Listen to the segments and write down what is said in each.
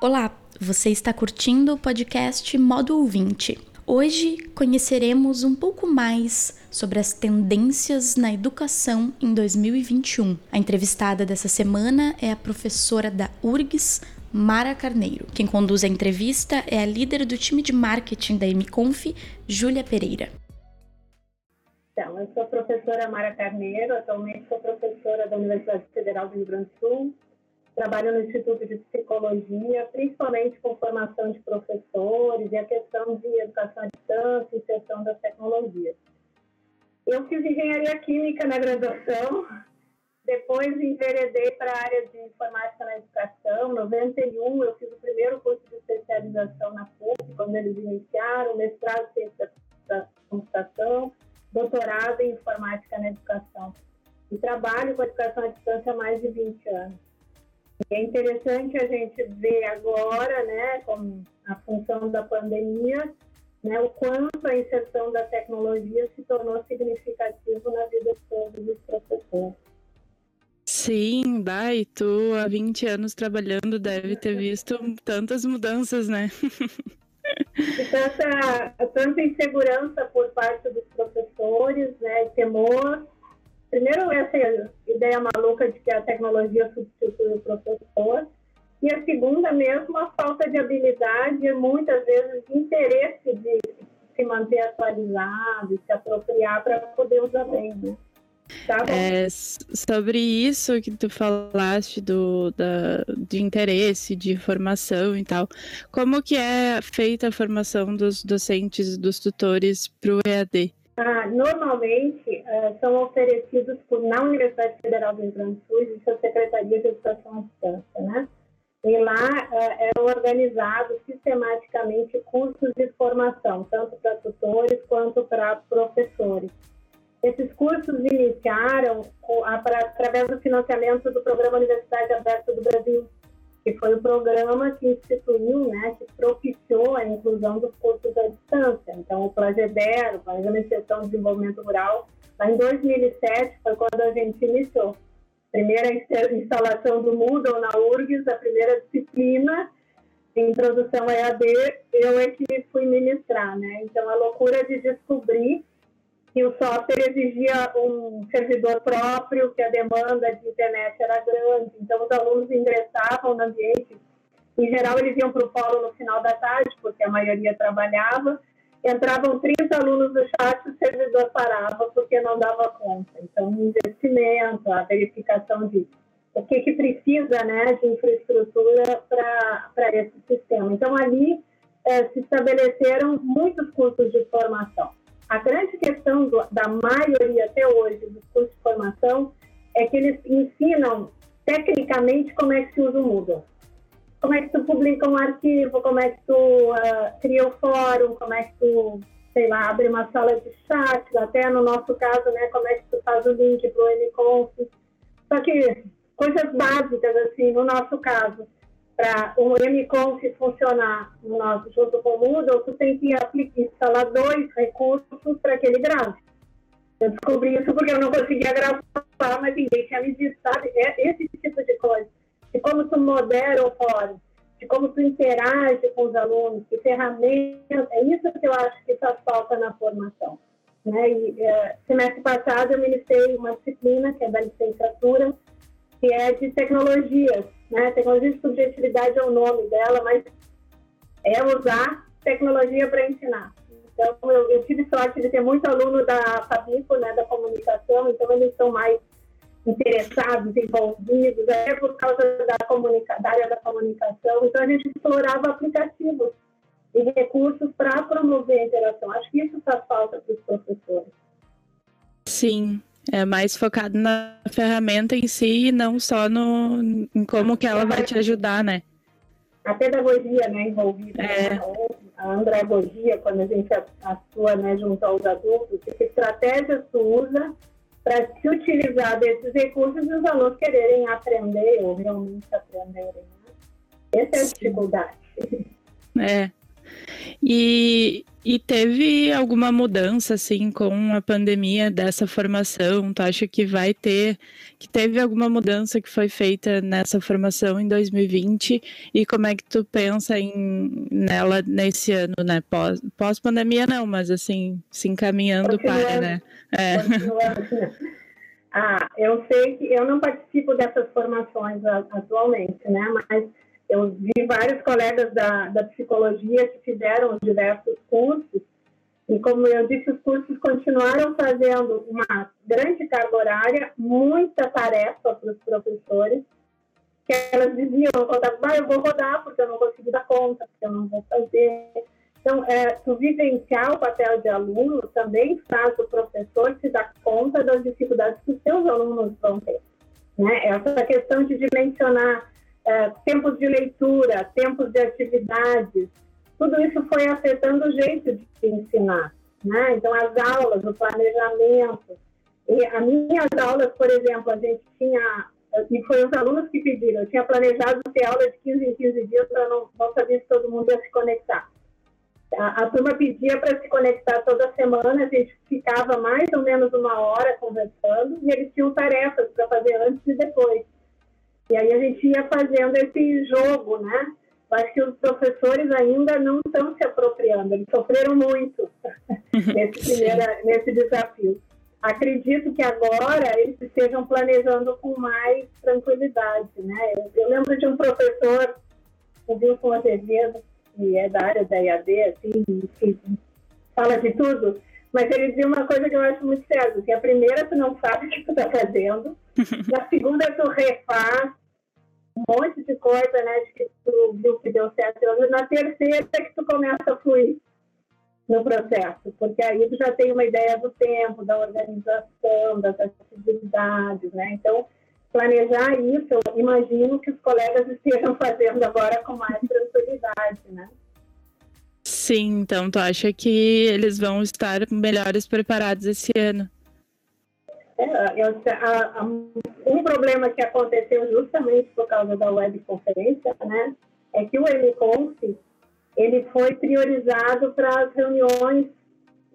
Olá, você está curtindo o podcast Modo Ouvinte. Hoje conheceremos um pouco mais sobre as tendências na educação em 2021. A entrevistada dessa semana é a professora da URGS, Mara Carneiro. Quem conduz a entrevista é a líder do time de marketing da MConf, Júlia Pereira. Então, eu sou professora Mara Carneiro, atualmente sou professora da Universidade Federal do Rio Grande do Sul, trabalho no Instituto de Psicologia, principalmente com formação de professores e a questão de educação à distância e inserção das tecnologias. Eu fiz engenharia química na graduação, depois enveredei para a área de informática na educação. Em 91, eu fiz o primeiro curso de especialização na PUC, quando eles iniciaram, mestrado em ciência da computação, doutorado em informática na educação. E trabalho com educação à distância há mais de 20 anos. É interessante a gente ver agora, né, com a função da pandemia, né, o quanto a inserção da tecnologia se tornou significativo na vida de todos os professores. Sim, e tu há 20 anos trabalhando deve ter visto tantas mudanças, né? tanta, tanta insegurança por parte dos professores, né, temor. Primeiro, essa ideia maluca de que a tecnologia substitui o professor. E a segunda mesmo, a falta de habilidade e muitas vezes de interesse de se manter atualizado, se apropriar para poder usar bem, né? Tá é, sobre isso que tu falaste do, da, de interesse, de formação e tal, como que é feita a formação dos docentes e dos tutores para o EAD? Ah, normalmente uh, são oferecidos por, na Universidade Federal do Rio Grande do Sul e sua Secretaria de Educação à Distância, né? E lá uh, é organizado sistematicamente cursos de formação, tanto para tutores quanto para professores. Esses cursos iniciaram através do financiamento do Programa Universidade Aberta do Brasil, que foi o programa que instituiu, né, que propiciou a inclusão dos cursos à distância. Então, o Plageder, o Programa de Extensão de Desenvolvimento Rural, lá em 2007 foi quando a gente iniciou. Primeira instalação do Moodle na URGS, a primeira disciplina introdução a EAD, eu é que fui ministrar, né? Então, a loucura de descobrir que o software exigia um servidor próprio, que a demanda de internet era grande, então os alunos ingressavam no ambiente. Em geral, eles iam para o polo no final da tarde, porque a maioria trabalhava. Entravam 30 alunos no chat, o servidor parava porque não dava conta. Então, o investimento, a verificação de o que, que precisa né, de infraestrutura para esse sistema. Então, ali é, se estabeleceram muitos cursos de formação. A grande questão do, da maioria até hoje dos cursos de formação é que eles ensinam tecnicamente como é que se usa o Moodle. Como é que tu publica um arquivo, como é que tu uh, cria o fórum, como é que tu, sei lá, abre uma sala de chat, até no nosso caso, né, como é que tu faz o link para o MConf. Só que coisas básicas, assim, no nosso caso para o MConf funcionar no nosso, junto com o Moodle, tu tem que aplicar, instalar dois recursos para aquele grave. Eu descobri isso porque eu não conseguia gravar, mas ninguém tinha me dito, sabe? É esse tipo de coisa. De como tu modera o fórum, de como tu interage com os alunos, que ferramentas. É isso que eu acho que faz falta na formação. Né? E, é, semestre passado eu ministrei uma disciplina, que é da licenciatura, que é de tecnologias né? Tecnologia de subjetividade é o nome dela, mas é usar tecnologia para ensinar. Então, eu, eu, tive sorte de ter muito aluno da Fabico, né, da comunicação, então eles são mais interessados, envolvidos, é por causa da, comunica da área da comunicação. Então, a gente explorava aplicativos e recursos para promover a interação. Acho que isso faz falta para os professores. Sim, é mais focado na ferramenta em si e não só no, em como que ela vai te ajudar, né? A pedagogia né, envolvida, é. né? a andragogia, quando a gente atua né, junto aos adultos, que estratégias tu usa para se utilizar desses recursos e os alunos quererem aprender ou realmente aprenderem. Né? Essa é a Sim. dificuldade. É. E, e teve alguma mudança, assim, com a pandemia dessa formação? Tu acha que vai ter, que teve alguma mudança que foi feita nessa formação em 2020? E como é que tu pensa em, nela nesse ano, né? Pós, pós-pandemia não, mas assim, se encaminhando para, né? É. Ah, eu sei que eu não participo dessas formações atualmente, né? Mas eu vi vários colegas da, da psicologia que fizeram diversos cursos, e como eu disse, os cursos continuaram fazendo uma grande carga horária, muita tarefa para os professores, que elas diziam, ah, eu vou rodar porque eu não consigo dar conta, porque eu não vou fazer. Então, é, tu vivenciar o papel de aluno também faz o professor se dar conta das dificuldades que os seus alunos vão ter. Né? Essa questão de dimensionar é, tempos de leitura, tempos de atividades, tudo isso foi afetando o jeito de ensinar. Né? Então, as aulas, o planejamento. E as minhas aulas, por exemplo, a gente tinha, e foi os alunos que pediram, eu tinha planejado ter aula de 15 em 15 dias para não, não saber se todo mundo ia se conectar. A, a turma pedia para se conectar toda semana, a gente ficava mais ou menos uma hora conversando, e eles tinham tarefas para fazer antes e depois. E aí a gente ia fazendo esse jogo, né? Acho que os professores ainda não estão se apropriando, eles sofreram muito nesse, primeiro, nesse desafio. Acredito que agora eles estejam planejando com mais tranquilidade, né? Eu, eu lembro de um professor, o Wilson Azevedo, que é da área da IAD, assim, que fala de tudo, mas ele dizia uma coisa que eu acho muito séria, que a primeira tu não sabe o que tu está fazendo, na segunda tu refaz um monte de coisa, né, de que tu viu que deu certo, na terceira é que tu começa a fluir no processo, porque aí tu já tem uma ideia do tempo, da organização, das atividades, né, então planejar isso, eu imagino que os colegas estejam fazendo agora com mais tranquilidade, né. Sim, então tu acha que eles vão estar melhores preparados esse ano? É, um problema que aconteceu justamente por causa da webconferência, né, é que o MConf ele foi priorizado para as reuniões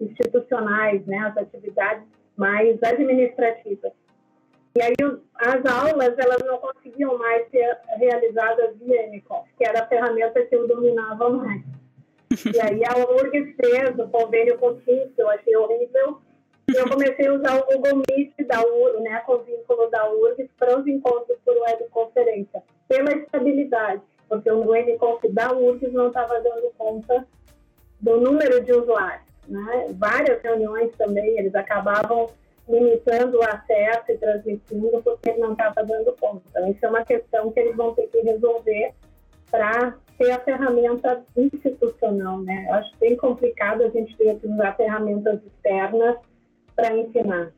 institucionais, né, as atividades mais administrativas. E aí as aulas elas não conseguiam mais ser realizadas via MConf, que era a ferramenta que eu dominava mais. E aí a URGS fez o convênio com o que eu achei horrível. Eu comecei a usar o Google Meet da URGS, né, com o vínculo da URGS, para os encontros por webconferência, pela estabilidade, porque o webconf da URGS não estava dando conta do número de usuários. Né? Várias reuniões também, eles acabavam limitando o acesso e transmitindo porque ele não estava dando conta. Então, isso é uma questão que eles vão ter que resolver para ter a ferramenta institucional, né? Eu acho bem complicado a gente ter que usar ferramentas externas para ensinar.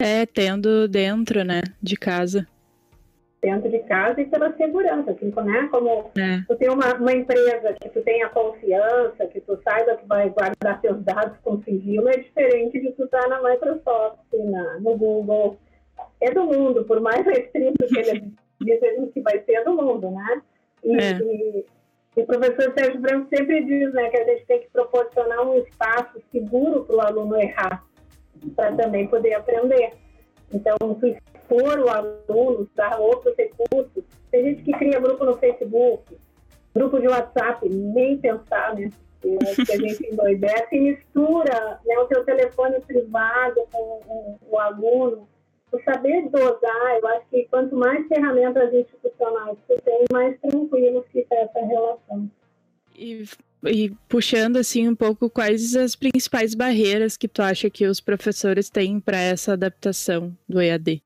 É, tendo dentro, né, de casa. Dentro de casa e pela segurança, assim, né? Como é. tu tem uma, uma empresa que tu tenha confiança, que tu saiba que vai guardar seus dados com sigilo, é diferente de tu estar tá na Microsoft, na, no Google. É do mundo, por mais restrito que eles dizem que vai ser é do mundo, né? E, é. e, e, o professor Sérgio Branco sempre diz né, que a gente tem que proporcionar um espaço seguro para o aluno errar, para também poder aprender. Então, se expor o aluno, dar outros recursos. Tem gente que cria grupo no Facebook, grupo de WhatsApp, nem pensar, né? que a gente endoidece e mistura né, o seu telefone privado com o, o aluno o saber dosar, eu acho que quanto mais ferramentas institucionais você tem, mais tranquilo fica essa relação. E, e, puxando assim um pouco, quais as principais barreiras que tu acha que os professores têm para essa adaptação do EAD?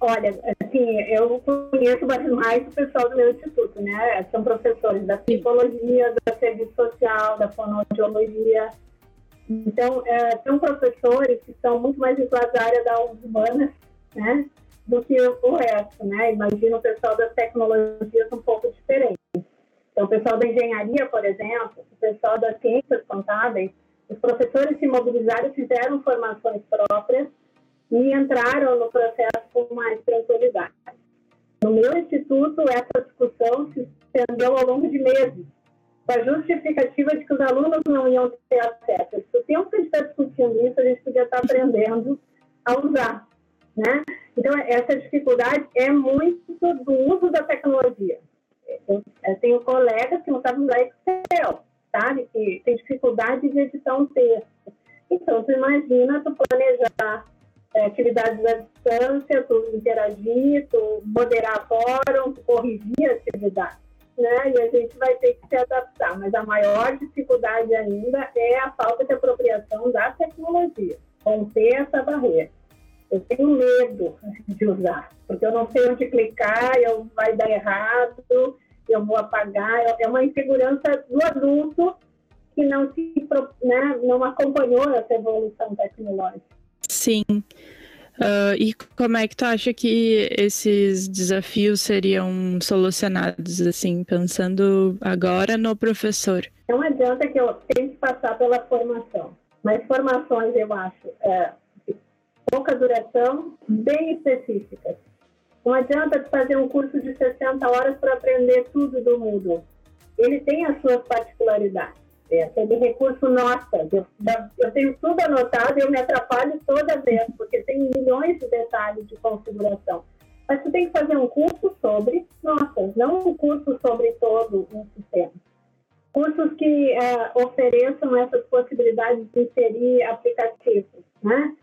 Olha, assim, eu conheço mais o pessoal do meu instituto, né? São professores da psicologia, da serviço social, da fonoaudiologia, então, é, são professores que são muito mais vinculados à área da humanas, né, do que o resto, né? Imagina o pessoal das tecnologias um pouco diferente. Então, o pessoal da engenharia, por exemplo, o pessoal das ciências contábeis, os professores se mobilizaram, fizeram formações próprias e entraram no processo com mais tranquilidade. No meu instituto, essa discussão se estendeu ao longo de meses, com a justificativa de que os alunos não iam ter acesso. O tempo que a gente está discutindo isso, a gente podia estar aprendendo a usar. Né? Então, essa dificuldade é muito do uso da tecnologia. Eu, eu tenho colegas que não sabem usar Excel, sabe? Que tem dificuldade de editar um texto. Então, tu imagina tu planejar é, atividades à distância, tu interagir, tu moderar fórum, tu corrigir a atividade. Né? E a gente vai ter que se adaptar. Mas a maior dificuldade ainda é a falta de apropriação da tecnologia, romper essa barreira. Eu tenho medo de usar, porque eu não sei onde clicar, eu vai dar errado, eu vou apagar. É uma insegurança do adulto que não se né, não acompanhou essa evolução tecnológica. Sim. Uh, e como é que tu acha que esses desafios seriam solucionados, assim, pensando agora no professor? Não adianta que eu tenha que passar pela formação, mas formações, eu acho, é, pouca duração, bem específicas. Não adianta fazer um curso de 60 horas para aprender tudo do mundo. Ele tem as suas particularidades. É aquele recurso nossa. Eu, eu tenho tudo anotado e eu me atrapalho toda vez, porque tem milhões de detalhes de configuração. Mas você tem que fazer um curso sobre nossas, não um curso sobre todo o sistema. Cursos que é, ofereçam essas possibilidades de inserir aplicativos, né?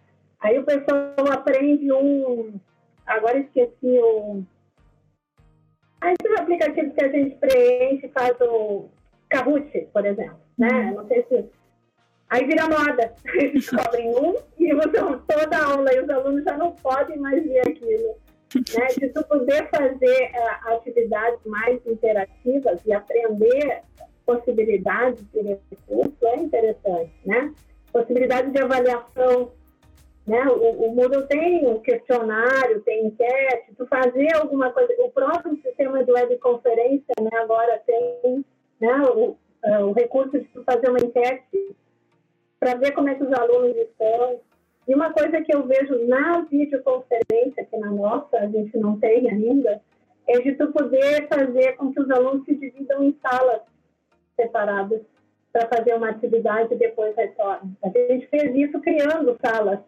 Aí o pessoal aprende um. Agora esqueci o. Ah, esses aplicativos que a gente preenche, faz o Kahoot, por exemplo. Né? Uhum. Não sei se. Aí vira moda. Eles descobrem um e usam toda a aula e os alunos já não podem mais ver aquilo. Né? De tu poder fazer uh, atividades mais interativas e aprender possibilidades de recurso é interessante, né? Possibilidade de avaliação né? O, o Moodle tem um questionário, tem enquete, tu fazer alguma coisa. O próprio sistema de webconferência né, agora tem né, o, é, o recurso de tu fazer uma enquete para ver como é que os alunos estão. E uma coisa que eu vejo na videoconferência, que na nossa a gente não tem ainda, é de tu poder fazer com que os alunos se dividam em salas separadas para fazer uma atividade e depois retornem. A gente fez isso criando salas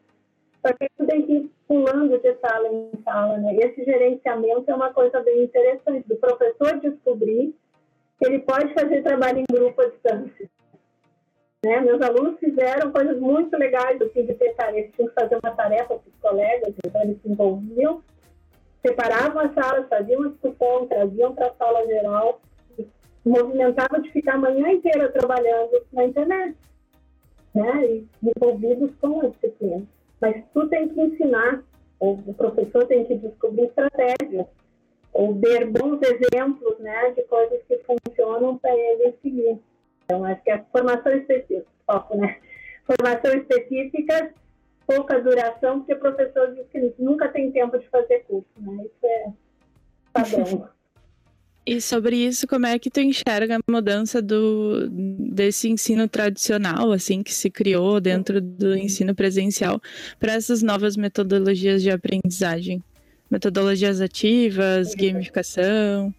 só que tu tem que ir pulando de sala em sala, né? Esse gerenciamento é uma coisa bem interessante, do professor descobrir que ele pode fazer trabalho em grupo à distância. Né? Meus alunos fizeram coisas muito legais que de ter tarefa, tinham que fazer uma tarefa para os colegas, então eles se envolviam, separavam as salas, faziam uma discussão, traziam para a sala geral, movimentavam de ficar a manhã inteira trabalhando na internet, né? E envolvidos com a disciplina. Mas tu tem que ensinar, ou o professor tem que descobrir estratégias, ou ver bons exemplos né, de coisas que funcionam para ele seguir. Então, acho que a formação específica, foco, né? Formação específica, pouca duração, porque o professor diz que nunca tem tempo de fazer curso, né? Isso é padrão. E sobre isso, como é que tu enxerga a mudança do, desse ensino tradicional, assim, que se criou dentro do ensino presencial, para essas novas metodologias de aprendizagem? Metodologias ativas, gamificação?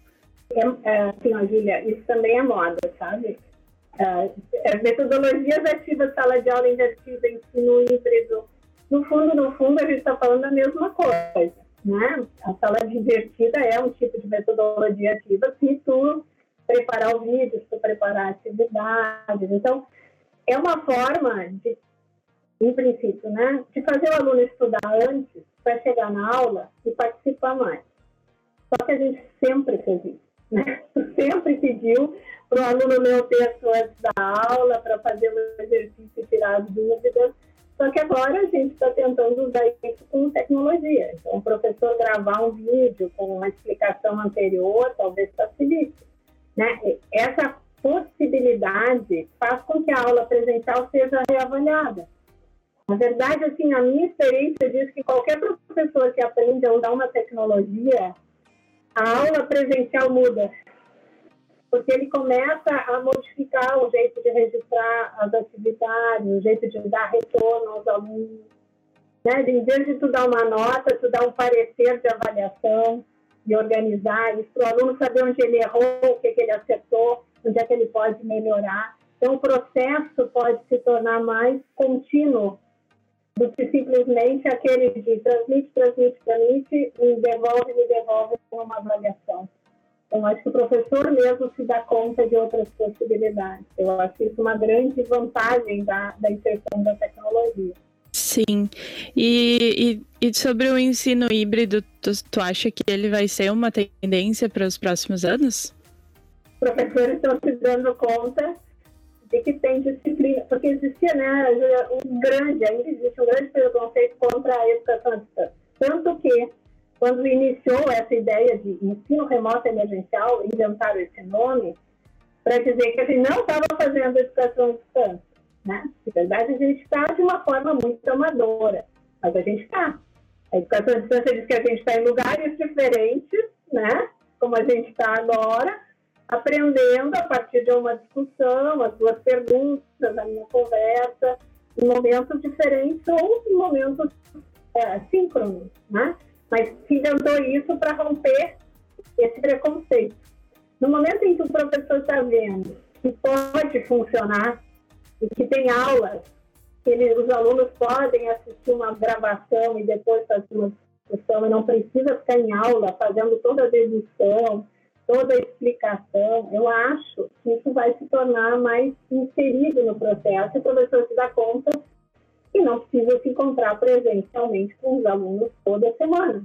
É, é, assim, ó, Julia, isso também é moda, sabe? É, é, metodologias ativas, sala de aula invertida, ensino híbrido. No fundo, no fundo, a gente está falando a mesma coisa né? A sala divertida é um tipo de metodologia ativa se tu preparar o vídeo, se tu preparar atividades. Então, é uma forma de, em princípio, né, de fazer o aluno estudar antes para chegar na aula e participar mais. Só que a gente sempre fez isso, né? sempre pediu para o aluno ler o texto antes da aula, para fazer o exercício e tirar as dúvidas. Só que agora a gente está tentando usar isso com tecnologia. Então, o professor gravar um vídeo com uma explicação anterior, talvez facilite. Né? Essa possibilidade faz com que a aula presencial seja reavaliada. Na verdade, assim, a minha experiência diz que qualquer professor que aprende a usar uma tecnologia, a aula presencial muda porque ele começa a modificar o jeito de registrar as atividades, o jeito de dar retorno aos alunos. Né? Em vez de tu dar uma nota, tu dá um parecer de avaliação e organizar isso para o aluno saber onde ele errou, o que, que ele acertou. onde é que ele pode melhorar. Então, o processo pode se tornar mais contínuo do que simplesmente aquele de transmite, transmite, transmite, e devolve, me devolve com uma avaliação. Então, acho que o professor mesmo se dá conta de outras possibilidades. Eu acho isso uma grande vantagem da, da inserção da tecnologia. Sim. E, e, e, sobre o ensino híbrido, tu, tu acha que ele vai ser uma tendência para os próximos anos? Os professores estão se dando conta de que tem disciplina, porque existia, né, um grande, ainda existe um grande preconceito contra a educação à distância. Tanto que, quando iniciou essa ideia de ensino remoto emergencial, inventaram esse nome, para dizer que a gente não estava fazendo educação à distância. Né? Na verdade, a gente está de uma forma muito amadora, mas a gente está. A educação à distância diz que a gente está em lugares diferentes, né? como a gente está agora, aprendendo a partir de uma discussão, as suas perguntas, a minha conversa, em momentos diferentes ou em momentos é, síncronos, né? Mas se inventou isso para romper esse preconceito. No momento em que o professor está vendo que pode funcionar e que tem aulas, que ele, os alunos podem assistir uma gravação e depois fazer uma discussão e não precisa ficar em aula fazendo toda a dedução, toda a explicação, eu acho que isso vai se tornar mais inserido no processo e o professor se dá conta que não precisa se encontrar presencialmente com os alunos toda semana.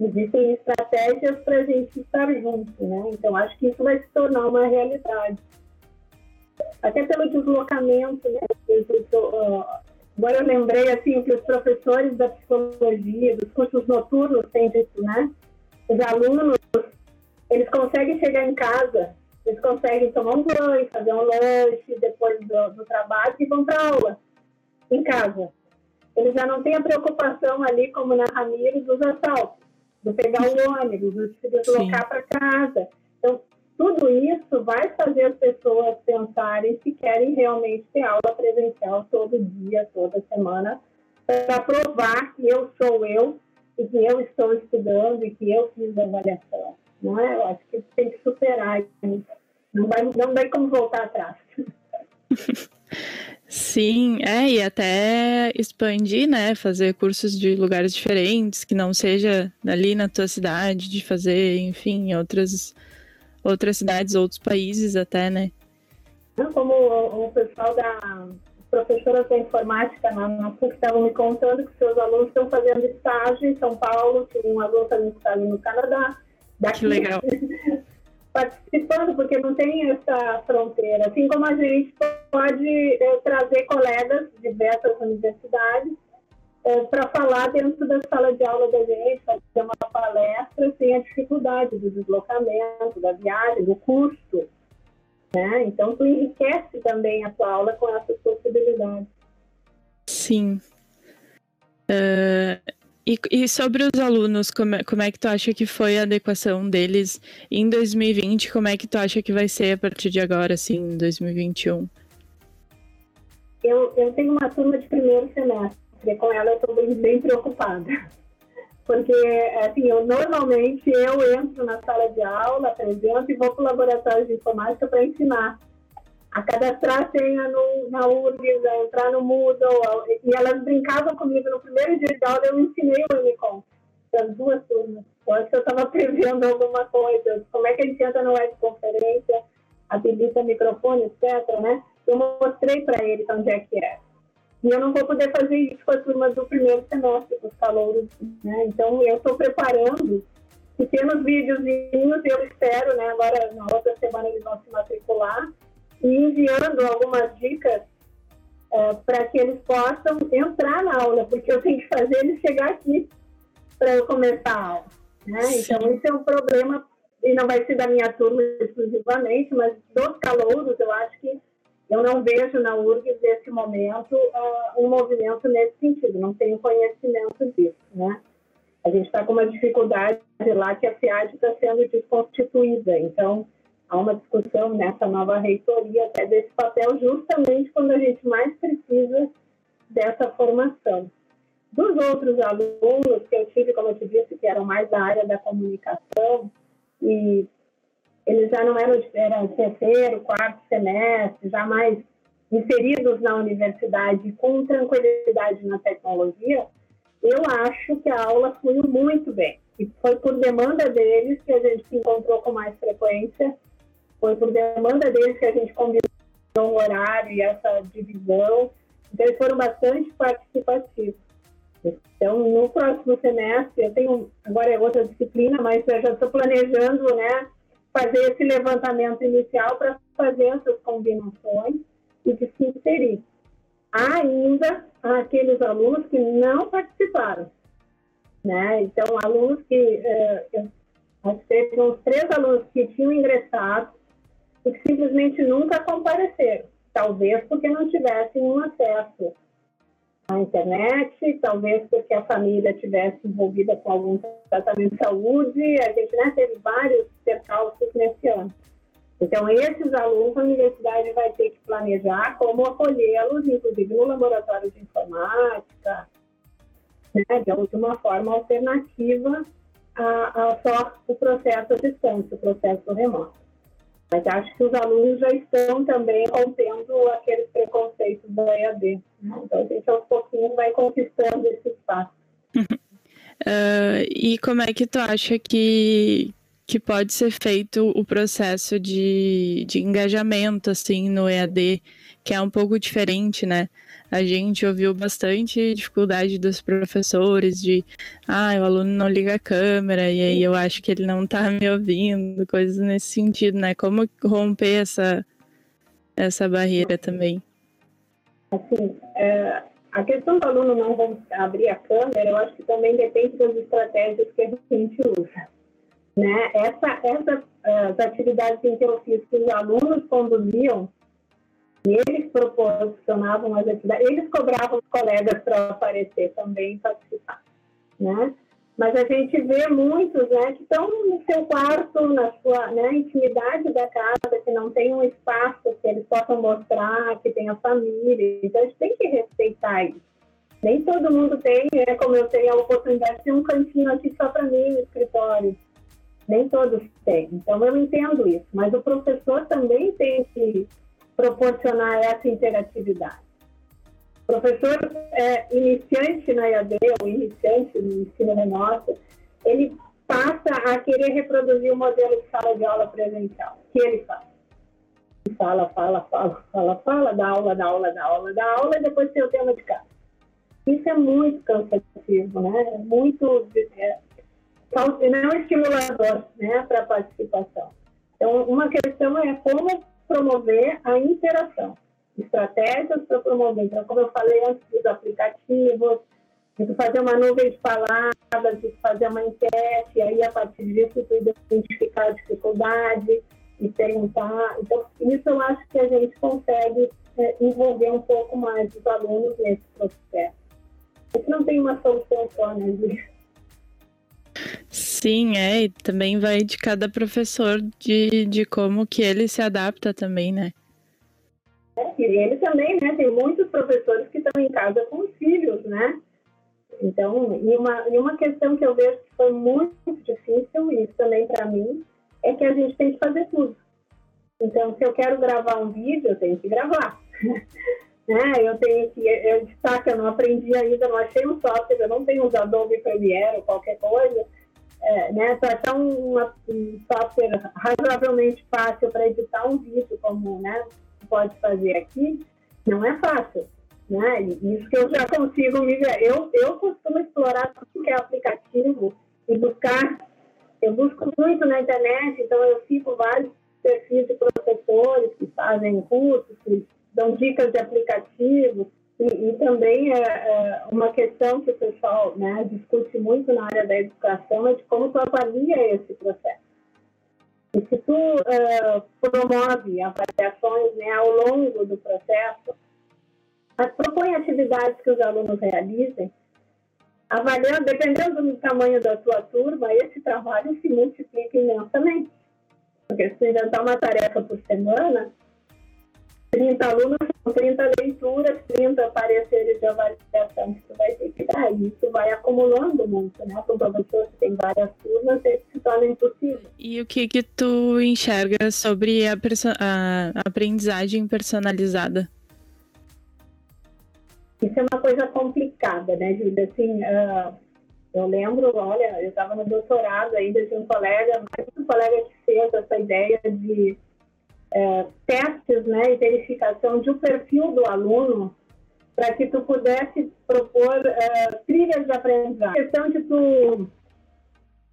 Existem estratégias para a gente estar junto, né? Então, acho que isso vai se tornar uma realidade até pelo deslocamento, né? Agora eu lembrei, assim, que os professores da psicologia, dos cursos noturnos têm dito, né? Os alunos, eles conseguem chegar em casa, eles conseguem tomar um banho, fazer um lanche depois do, do trabalho e vão para aula em casa. Eles já não têm a preocupação ali, como na Ramiro, dos assaltos, de pegar o ônibus, de se deslocar para casa. Então, tudo isso vai fazer as pessoas pensarem se querem realmente ter aula presencial todo dia, toda semana, para provar que eu sou eu e que eu estou estudando e que eu fiz a avaliação. Não é? Eu acho que tem que superar isso. Não vai, não vai como voltar atrás. Sim, é, e até expandir, né? Fazer cursos de lugares diferentes, que não seja ali na tua cidade, de fazer, enfim, em outras outras cidades, outros países até, né? Como o, pessoal da professora da informática na, PUC estavam me contando que seus alunos estão fazendo estágio em São Paulo, que um aluno fazendo tá estágio no Canadá. Daqui, que legal. participando, porque não tem essa fronteira. Assim como a gente pode é, trazer colegas de diversas universidades é, para falar dentro da sala de aula da gente, fazer uma palestra sem a dificuldade do deslocamento, da viagem, do custo. Né? Então, tu enriquece também a tua aula com essas possibilidades. Sim. Uh, e, e, sobre os alunos, como é, como é que tu acha que foi a adequação deles em 2020? Como é que tu acha que vai ser a partir de agora, assim, em 2021? Eu, eu tenho uma turma de primeiro semestre com ela eu estou bem, bem preocupada. Porque, assim, eu, normalmente eu entro na sala de aula, apresento e vou para o laboratório de informática para ensinar a cadastrar senha no, na URGS, a entrar no Moodle. E elas brincavam comigo no primeiro dia de aula, eu ensinei o Unicom para as duas turmas. Eu acho que eu estava prevendo alguma coisa. Como é que a gente entra na webconferência, habilita microfone, etc. Né? Eu mostrei para eles onde é que é. E eu não vou poder fazer isso com a turma do primeiro semestre, com os calouros. Né? Então, eu estou preparando pequenos videozinhos, eu espero, né, agora na outra semana eles vão se matricular, e enviando algumas dicas é, para que eles possam entrar na aula, porque eu tenho que fazer eles chegar aqui para eu começar a aula. Né? Então, isso é um problema, e não vai ser da minha turma exclusivamente, mas dos calouros, eu acho que eu não vejo na URGS, nesse momento, uh, um movimento nesse sentido, não tenho conhecimento disso, né? A gente está com uma dificuldade lá que a FIAD está sendo desconstituída, então há uma discussão nessa nova reitoria até desse papel, justamente quando a gente mais precisa dessa formação. Dos outros alunos que eu tive, como eu te disse, que eram mais da área da comunicação, e eles já não eram, eram terceiro, quarto semestre, já mais inseridos na universidade com tranquilidade na tecnologia, eu acho que a aula fluiu muito bem. E foi por demanda deles que a gente se encontrou com mais frequência, foi por demanda deles que a gente combinou o horário e essa divisão. Então, eles foram bastante participativos. Então, no próximo semestre, eu tenho, agora é outra disciplina, mas eu já estou planejando, né, fazer esse levantamento inicial para fazer essas combinações e de se inserir. Há ainda aqueles alunos que não participaram, né? Então, alunos que, eh, eu, teve uns três alunos que tinham ingressado e que simplesmente nunca compareceram, talvez porque não tivessem um acesso à internet, talvez porque a família tivesse envolvida com algum tratamento de saúde, a gente né, teve vários percalços nesse ano. Então, esses alunos, a universidade vai ter que planejar como acolhê-los, inclusive no laboratório de informática, né, de uma forma alternativa a, a só o processo à distância, o processo remoto. Mas acho que os alunos já estão também rompendo aqueles preconceitos da EAD. Então, a gente aos pouquinhos vai conquistando esse espaço. Uh, e como é que tu acha que, que pode ser feito o processo de, de engajamento, assim, no EAD, que é um pouco diferente, né? A gente ouviu bastante dificuldade dos professores de, ah, o aluno não liga a câmera, e aí eu acho que ele não tá me ouvindo, coisas nesse sentido, né? Como romper essa, essa barreira também? Assim, é, a questão do aluno não abrir a câmera, eu acho que também depende das estratégias que a gente usa. Né? Essa, essas as atividades que eu fiz que os alunos conduziam, eles proporcionavam as atividades, eles cobravam os colegas para aparecer também e participar, né? Mas a gente vê muitos, né, que estão no seu quarto, na sua né, intimidade da casa, que não tem um espaço que eles possam mostrar, que tem a família. Então, a gente tem que respeitar isso. Nem todo mundo tem, né, como eu tenho a oportunidade de ter um cantinho aqui só para mim no escritório. Nem todos têm. Então, eu entendo isso. Mas o professor também tem que proporcionar essa interatividade. O professor é, iniciante na IAD, ou iniciante no ensino remoto, ele passa a querer reproduzir o modelo de sala de aula presencial. O que ele faz? Fala, fala, fala, fala, fala, dá aula, dá aula, dá aula, dá aula, e depois tem o tema de casa. Isso é muito cansativo, né? É muito é, não é estimulador né, para a participação. Então, uma questão é como promover a interação. Estratégias para promover. Então, como eu falei antes dos aplicativos, de fazer uma nuvem de palavras, de fazer uma enquete, e aí a partir disso tu identificar a dificuldade e perguntar. Então, isso eu acho que a gente consegue é, envolver um pouco mais os alunos nesse processo. Isso não tem uma solução só, né? Sim, é, e também vai de cada professor de, de como que ele se adapta também, né? É, e ele também, né? Tem muitos professores que estão em casa com os filhos, né? Então, e uma, e uma questão que eu vejo que foi muito difícil, e isso também para mim, é que a gente tem que fazer tudo. Então, se eu quero gravar um vídeo, eu tenho que gravar. né? Eu tenho que, eu destaco, eu não aprendi ainda, não achei um software, eu não tenho usado Adobe Premiere ou qualquer coisa, é, né, para achar um, um software razoavelmente fácil para editar um vídeo, como né, pode fazer aqui, não é fácil. Né? Isso que eu já consigo me ver. Eu, eu costumo explorar tudo que é aplicativo e buscar. Eu busco muito na internet, então eu fico vários perfis de professores que fazem cursos, que dão dicas de aplicativos. E, e também é, é, uma questão que o pessoal né, discute muito na área da educação é de como tu avalia esse processo. E se tu uh, promove avaliações né, ao longo do processo, propõe atividades que os alunos realizem, avaliando, dependendo do tamanho da tua turma, esse trabalho se multiplica imensamente. Porque se tu inventar uma tarefa por semana, 30 alunos são 30 leituras, 30 pareceres de avaliação que tu vai ter que dar. E isso vai acumulando muito, né? Com professor que tem várias turmas, isso se torna impossível. E o que que tu enxerga sobre a, a aprendizagem personalizada? Isso é uma coisa complicada, né, Júlia? Assim, uh, eu lembro, olha, eu estava no doutorado ainda de um colega, mais um colega que fez essa ideia de é, testes né, e verificação de um perfil do aluno para que tu pudesse propor é, trilhas de aprendizagem. A questão de tu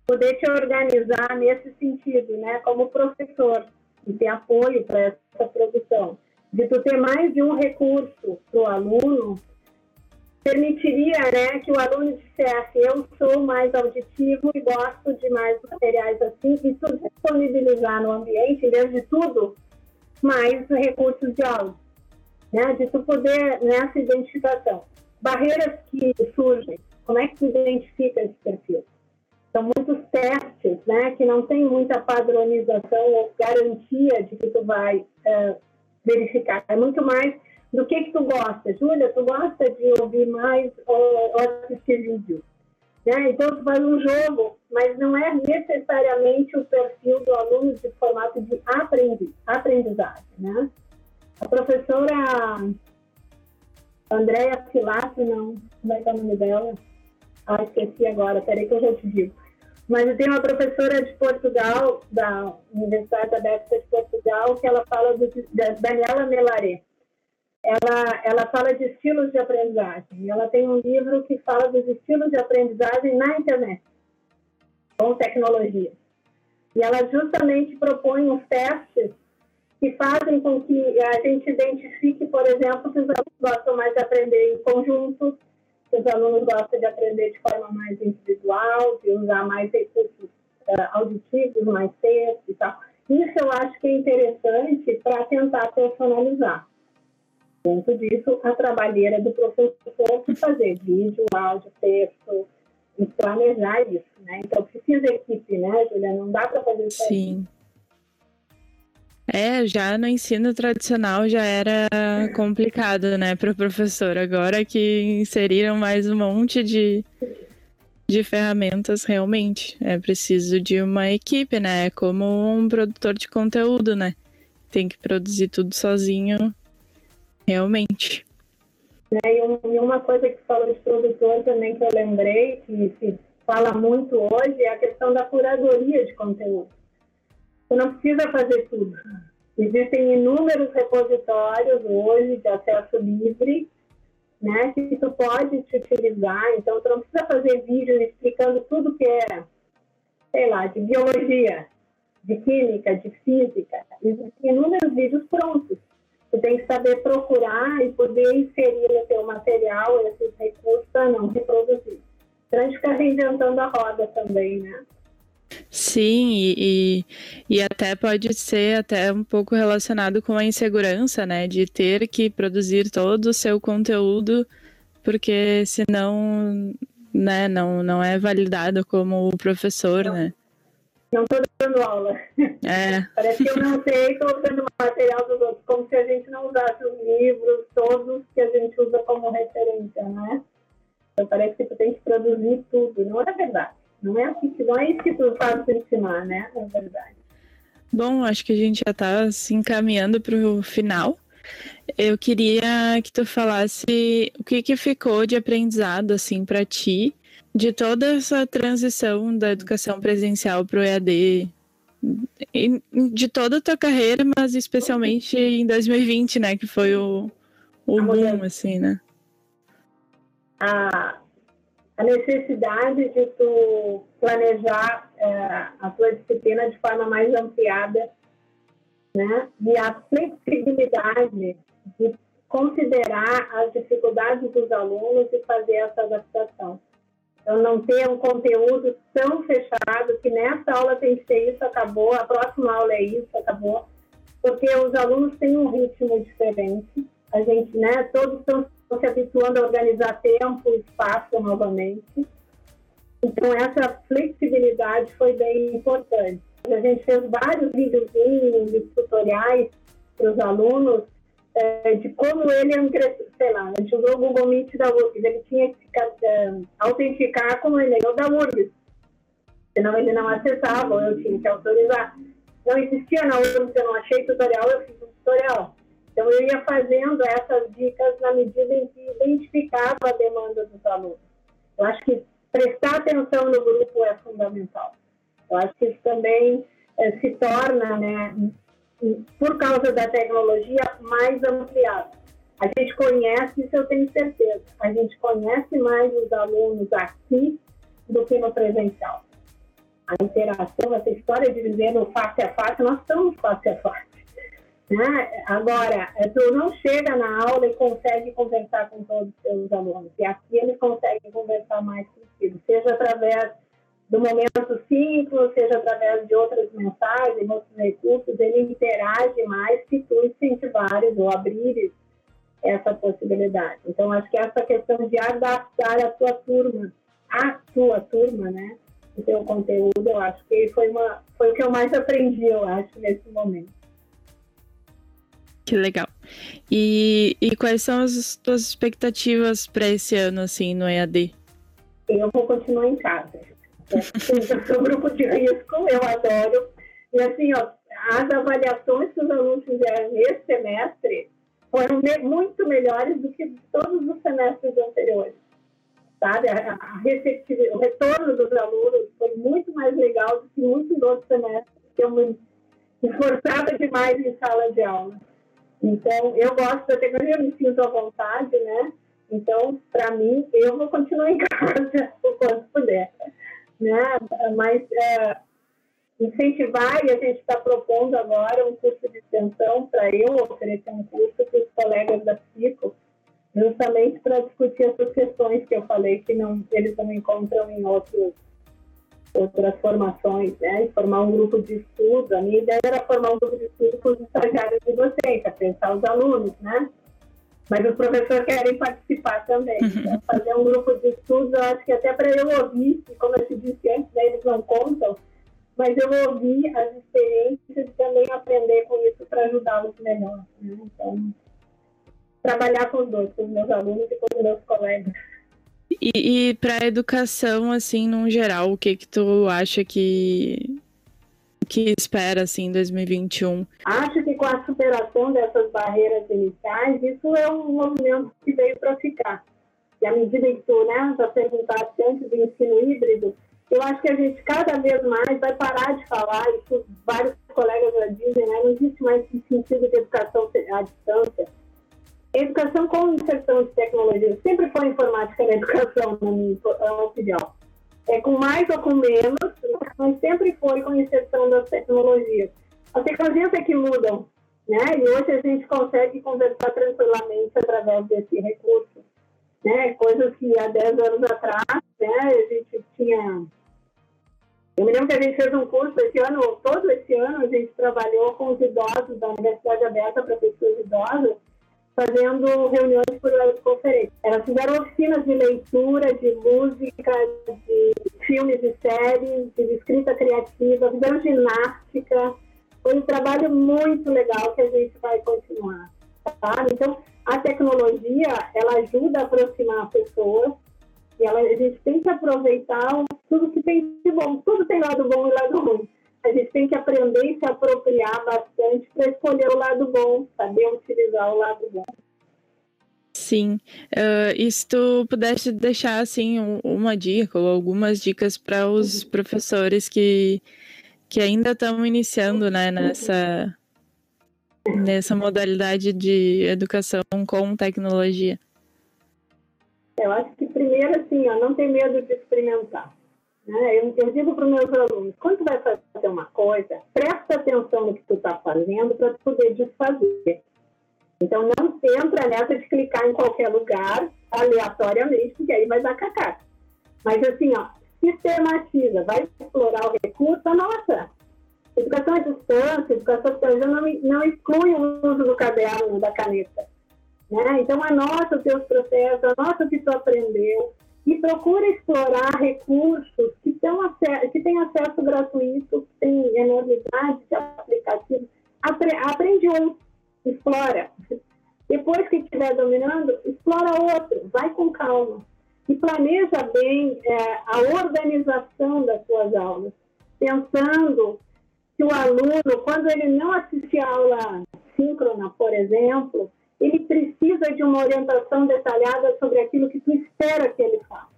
poder te organizar nesse sentido, né, como professor, e ter apoio para essa produção. De tu ter mais de um recurso para o aluno, permitiria né, que o aluno dissesse eu sou mais auditivo e gosto de mais materiais assim, e tu disponibilizar no ambiente, em vez de tudo, mais recursos de áudio, né? De tu poder nessa identificação. Barreiras que surgem, como é que tu identifica esse perfil? São muitos testes, né? Que não tem muita padronização ou garantia de que tu vai uh, verificar. É muito mais do que que tu gosta. Júlia, tu gosta de ouvir mais ou, ou assistir vídeo? Né? Então, faz um jogo, mas não é necessariamente o perfil do aluno de formato de aprendi, aprendizagem. Né? A professora Andréa Filato, não, como é o nome dela? Ah, esqueci agora, peraí que eu já te digo. Mas eu tenho uma professora de Portugal, da Universidade Aberta de Portugal, que ela fala do, da Daniela Melaré ela, ela fala de estilos de aprendizagem. Ela tem um livro que fala dos estilos de aprendizagem na internet, com tecnologia. E ela justamente propõe uns testes que fazem com que a gente identifique, por exemplo, que os alunos gostam mais de aprender em conjunto, que os alunos gostam de aprender de forma mais individual, de usar mais recursos uh, auditivos, mais textos e tal. Isso eu acho que é interessante para tentar personalizar. Junto disso, a trabalheira do professor de fazer vídeo, áudio, texto, e planejar isso, né? Então, precisa equipe, né, Julia? Não dá para fazer isso Sim. É, já no ensino tradicional já era complicado, né, para o professor. Agora que inseriram mais um monte de, de ferramentas, realmente é preciso de uma equipe, né? É como um produtor de conteúdo, né? Tem que produzir tudo sozinho Realmente. Né, e uma coisa que falou de produtor também que eu lembrei, que se fala muito hoje, é a questão da curadoria de conteúdo. Você não precisa fazer tudo. Existem inúmeros repositórios hoje de acesso livre, né, que tu pode te utilizar. Então, tu não precisa fazer vídeo explicando tudo que é, sei lá, de biologia, de química, de física. Existem inúmeros vídeos prontos. Você tem que saber procurar e poder inserir no seu material esses recursos para não reproduzir. Então, a gente fica reinventando a roda também, né? Sim, e, e até pode ser até um pouco relacionado com a insegurança, né? De ter que produzir todo o seu conteúdo, porque senão né, não, não é validado como professor, não. né? Não estou dando aula. É. Parece que eu não sei, estou usando material dos outros, como se a gente não usasse os livros todos que a gente usa como referência, né? Então parece que tu tem que produzir tudo. Não é verdade. Não é assim que não é isso que tu faz para ensinar, né? É verdade. Bom, acho que a gente já está se encaminhando para o final. Eu queria que tu falasse o que, que ficou de aprendizado assim para ti de toda essa transição da educação presencial para o EAD, de toda a tua carreira, mas especialmente em 2020, né, que foi o, o boom, assim, né? A, a necessidade de tu planejar é, a tua disciplina de forma mais ampliada, né, e a flexibilidade de considerar as dificuldades dos alunos e fazer essa adaptação. Então, não ter um conteúdo tão fechado que nessa aula tem que ser isso, acabou, a próxima aula é isso, acabou. Porque os alunos têm um ritmo diferente. A gente, né, todos estão se habituando a organizar tempo e espaço novamente. Então, essa flexibilidade foi bem importante. A gente fez vários videozinhos, tutoriais para os alunos é, de como ele, sei lá, gente usou o Google Meet da URGS, ele tinha que é, autenticar com o e-mail da URGS, senão ele não acessava, eu tinha que autorizar. Não existia na URGS, eu não achei tutorial, eu fiz um tutorial. Então, eu ia fazendo essas dicas na medida em que identificava a demanda dos alunos. Eu acho que prestar atenção no grupo é fundamental. Eu acho que isso também é, se torna, né, por causa da tecnologia, mais ampliado. A gente conhece, isso eu tenho certeza, a gente conhece mais os alunos aqui do que no presencial. A interação, essa história de viver no face a face, nós estamos face a face. Né? Agora, tu não chega na aula e consegue conversar com todos os seus alunos. E aqui eles conseguem conversar mais contigo, seja através do momento simples, seja através de outras mensagens, outros recursos, ele interage mais se tu incentivares ou abrires essa possibilidade. Então, acho que essa questão de adaptar a tua turma, a tua turma, né, o teu conteúdo, eu acho que foi, uma, foi o que eu mais aprendi, eu acho, nesse momento. Que legal. E, e quais são as tuas expectativas para esse ano, assim, no EAD? Eu vou continuar em casa. Eu sou grupo de risco, eu adoro. E assim, ó, as avaliações que os alunos fizeram nesse semestre foram muito melhores do que todos os semestres anteriores. Sabe? A, a o retorno dos alunos foi muito mais legal do que muitos outros semestres que eu me esforçava demais em sala de aula. Então, eu gosto da tecnologia, eu me sinto à vontade, né? Então, para mim, eu vou continuar em casa o quanto puder. Né? Mas é, incentivar, e a gente está propondo agora um curso de extensão para eu oferecer um curso para os colegas da Psico, justamente para discutir essas questões que eu falei que não, eles não encontram em outros outras formações, né? E formar um grupo de estudo. A minha ideia era formar um grupo de estudo com os estagiários de docência, pensar os alunos, né? Mas os professores querem participar também. Uhum. Então, fazer um grupo de estudo, eu acho que até para eu ouvir, como eu te disse antes, né, eles não contam, mas eu ouvi as experiências e também aprender com isso para ajudá-los melhor. Né? Então, trabalhar com os dois, com os meus alunos e com os meus colegas. E, e para a educação, assim, no geral, o que que tu acha que que espera assim em 2021? Acho que com a superação dessas barreiras iniciais, isso é um movimento que veio para ficar. E à medida que tu, né, já perguntaste antes do ensino híbrido, eu acho que a gente cada vez mais vai parar de falar, isso vários colegas já dizem, né, não existe mais esse sentido de educação à distância Educação com inserção de tecnologia. Sempre foi informática na educação, na minha opinião. É com mais ou com menos, mas sempre foi com inserção das tecnologias. As tecnologias é que mudam, né? E hoje a gente consegue conversar tranquilamente através desse recurso, né? Coisas que há 10 anos atrás, né? A gente tinha... Eu me lembro que a gente fez um curso esse ano, todo esse ano, a gente trabalhou com os idosos da Universidade Aberta para Pessoas Idosas, fazendo reuniões por conferência. Elas fizeram oficinas de leitura, de música, de filmes e séries, de escrita criativa, fizeram ginástica. Foi um trabalho muito legal que a gente vai continuar. Tá? Então, a tecnologia, ela ajuda a aproximar pessoas e ela, a gente tem que aproveitar tudo que tem de bom. Tudo tem lado bom e lado ruim a gente tem que aprender e se apropriar bastante para escolher o lado bom, saber utilizar o lado bom. Sim, uh, e se tu pudesse deixar assim uma dica ou algumas dicas para os professores que, que ainda estão iniciando né, nessa, nessa modalidade de educação com tecnologia. Eu acho que primeiro assim, ó, não tem medo de experimentar. Né? Eu, eu digo para os meus alunos, quando tu vai fazer uma coisa, presta atenção no que tu está fazendo para poder desfazer. Então, não entra nessa de clicar em qualquer lugar aleatoriamente, porque aí vai dar cacá. Mas, assim, ó, sistematiza, vai explorar o recurso, anota. Educação à distância, educação à não, não exclui o uso do caderno, da caneta. Né? Então, anota os teus processos, anota o que tu aprendeu, e procura explorar recursos que, tão, que têm acesso gratuito, que têm enormidade de aplicativos. Apre, aprende um, explora. Depois que estiver dominando, explora outro, vai com calma. E planeja bem é, a organização das suas aulas, pensando que o aluno, quando ele não assistir a aula síncrona, por exemplo, ele precisa de uma orientação detalhada sobre aquilo que tu espera que ele faça.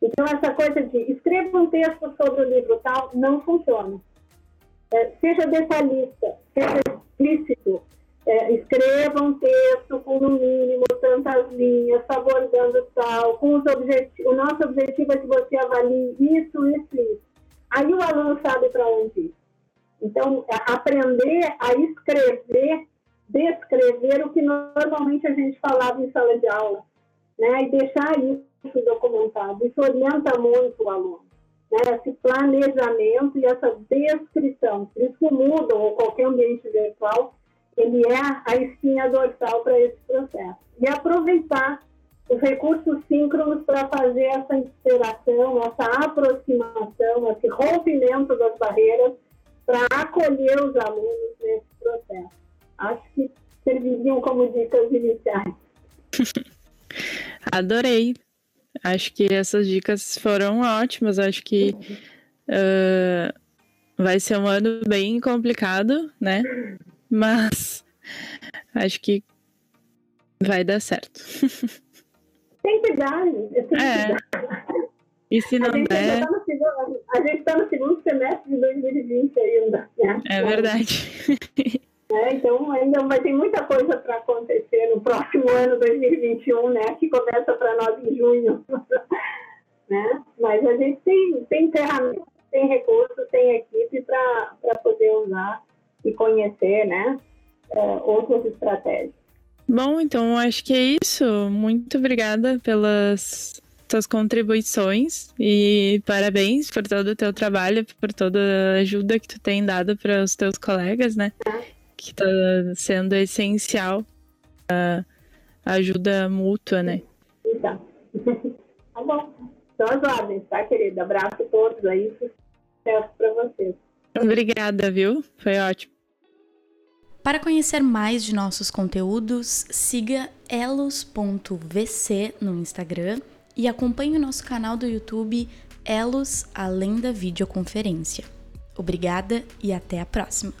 Então, essa coisa de escreva um texto sobre o livro tal, não funciona. É, seja detalhista, seja explícito, é, escreva um texto com no mínimo tantas linhas, abordando tal, com os objetivos. O nosso objetivo é que você avalie isso, isso, isso. Aí o aluno sabe para onde ir. Então, é, aprender a escrever, descrever o que normalmente a gente falava em sala de aula, né? E deixar isso documentado. Isso orienta muito o aluno. Né? Esse planejamento e essa descrição. Por isso Moodle ou qualquer ambiente virtual ele é a espinha dorsal para esse processo. E aproveitar os recursos síncronos para fazer essa interação, essa aproximação, esse rompimento das barreiras para acolher os alunos nesse processo. Acho que serviriam como dicas iniciais. Adorei. Acho que essas dicas foram ótimas. Acho que uh, vai ser um ano bem complicado, né? Mas acho que vai dar certo. Tem que dar, é. E se não a der. Tá segundo, a gente está no segundo semestre de 2020 ainda. Né? É verdade. É, então, ainda vai ter muita coisa para acontecer no próximo ano 2021, né? Que começa para nós em junho. né? Mas a gente tem, tem ferramentas, tem recursos, tem equipe para poder usar e conhecer, né, é, outras estratégias. Bom, então acho que é isso. Muito obrigada pelas tuas contribuições e parabéns por todo o teu trabalho, por toda a ajuda que tu tem dado para os teus colegas, né? Que está sendo essencial a ajuda mútua, né? Então. tá bom. São as ordens, tá, querida? Abraço a todos aí. Sucesso para vocês. Obrigada, viu? Foi ótimo. Para conhecer mais de nossos conteúdos, siga elos.vc no Instagram e acompanhe o nosso canal do YouTube Elos Além da Videoconferência. Obrigada e até a próxima!